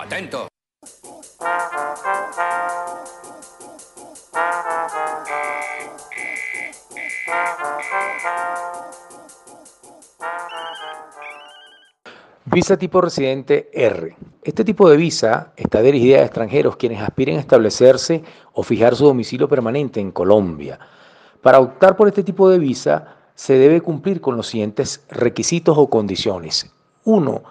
Atento. Visa tipo residente R. Este tipo de visa está dirigida a extranjeros quienes aspiren a establecerse o fijar su domicilio permanente en Colombia. Para optar por este tipo de visa se debe cumplir con los siguientes requisitos o condiciones. Uno,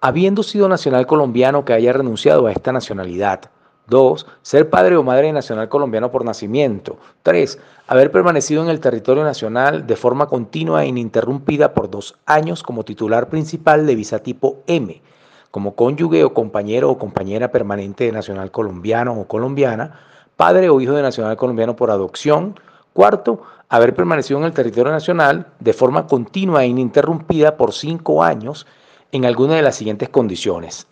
habiendo sido nacional colombiano que haya renunciado a esta nacionalidad. 2. Ser padre o madre nacional colombiano por nacimiento. 3. Haber permanecido en el territorio nacional de forma continua e ininterrumpida por dos años como titular principal de visa tipo M, como cónyuge o compañero o compañera permanente de nacional colombiano o colombiana, padre o hijo de nacional colombiano por adopción. Cuarto, haber permanecido en el territorio nacional de forma continua e ininterrumpida por cinco años en alguna de las siguientes condiciones.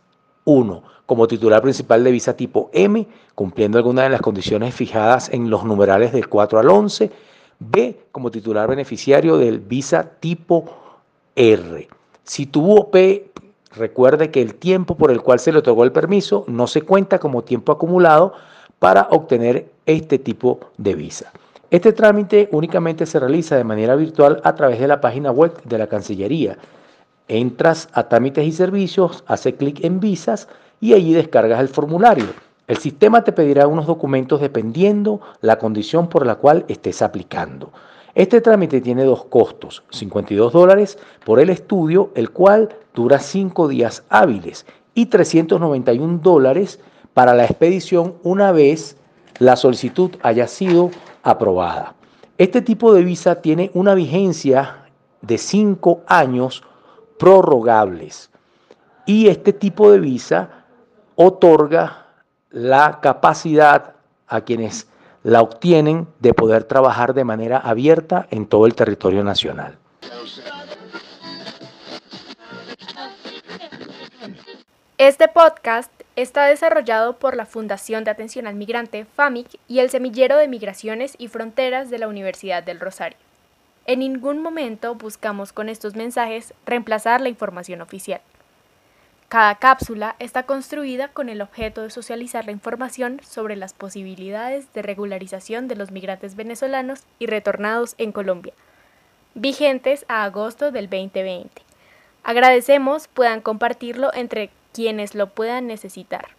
1. Como titular principal de visa tipo M, cumpliendo alguna de las condiciones fijadas en los numerales del 4 al 11. B. Como titular beneficiario del visa tipo R. Si tuvo P, recuerde que el tiempo por el cual se le otorgó el permiso no se cuenta como tiempo acumulado para obtener este tipo de visa. Este trámite únicamente se realiza de manera virtual a través de la página web de la Cancillería Entras a trámites y servicios, hace clic en visas y allí descargas el formulario. El sistema te pedirá unos documentos dependiendo la condición por la cual estés aplicando. Este trámite tiene dos costos, 52 dólares por el estudio, el cual dura 5 días hábiles, y 391 dólares para la expedición una vez la solicitud haya sido aprobada. Este tipo de visa tiene una vigencia de 5 años prorrogables. Y este tipo de visa otorga la capacidad a quienes la obtienen de poder trabajar de manera abierta en todo el territorio nacional. Este podcast está desarrollado por la Fundación de Atención al Migrante FAMIC y el Semillero de Migraciones y Fronteras de la Universidad del Rosario. En ningún momento buscamos con estos mensajes reemplazar la información oficial. Cada cápsula está construida con el objeto de socializar la información sobre las posibilidades de regularización de los migrantes venezolanos y retornados en Colombia, vigentes a agosto del 2020. Agradecemos puedan compartirlo entre quienes lo puedan necesitar.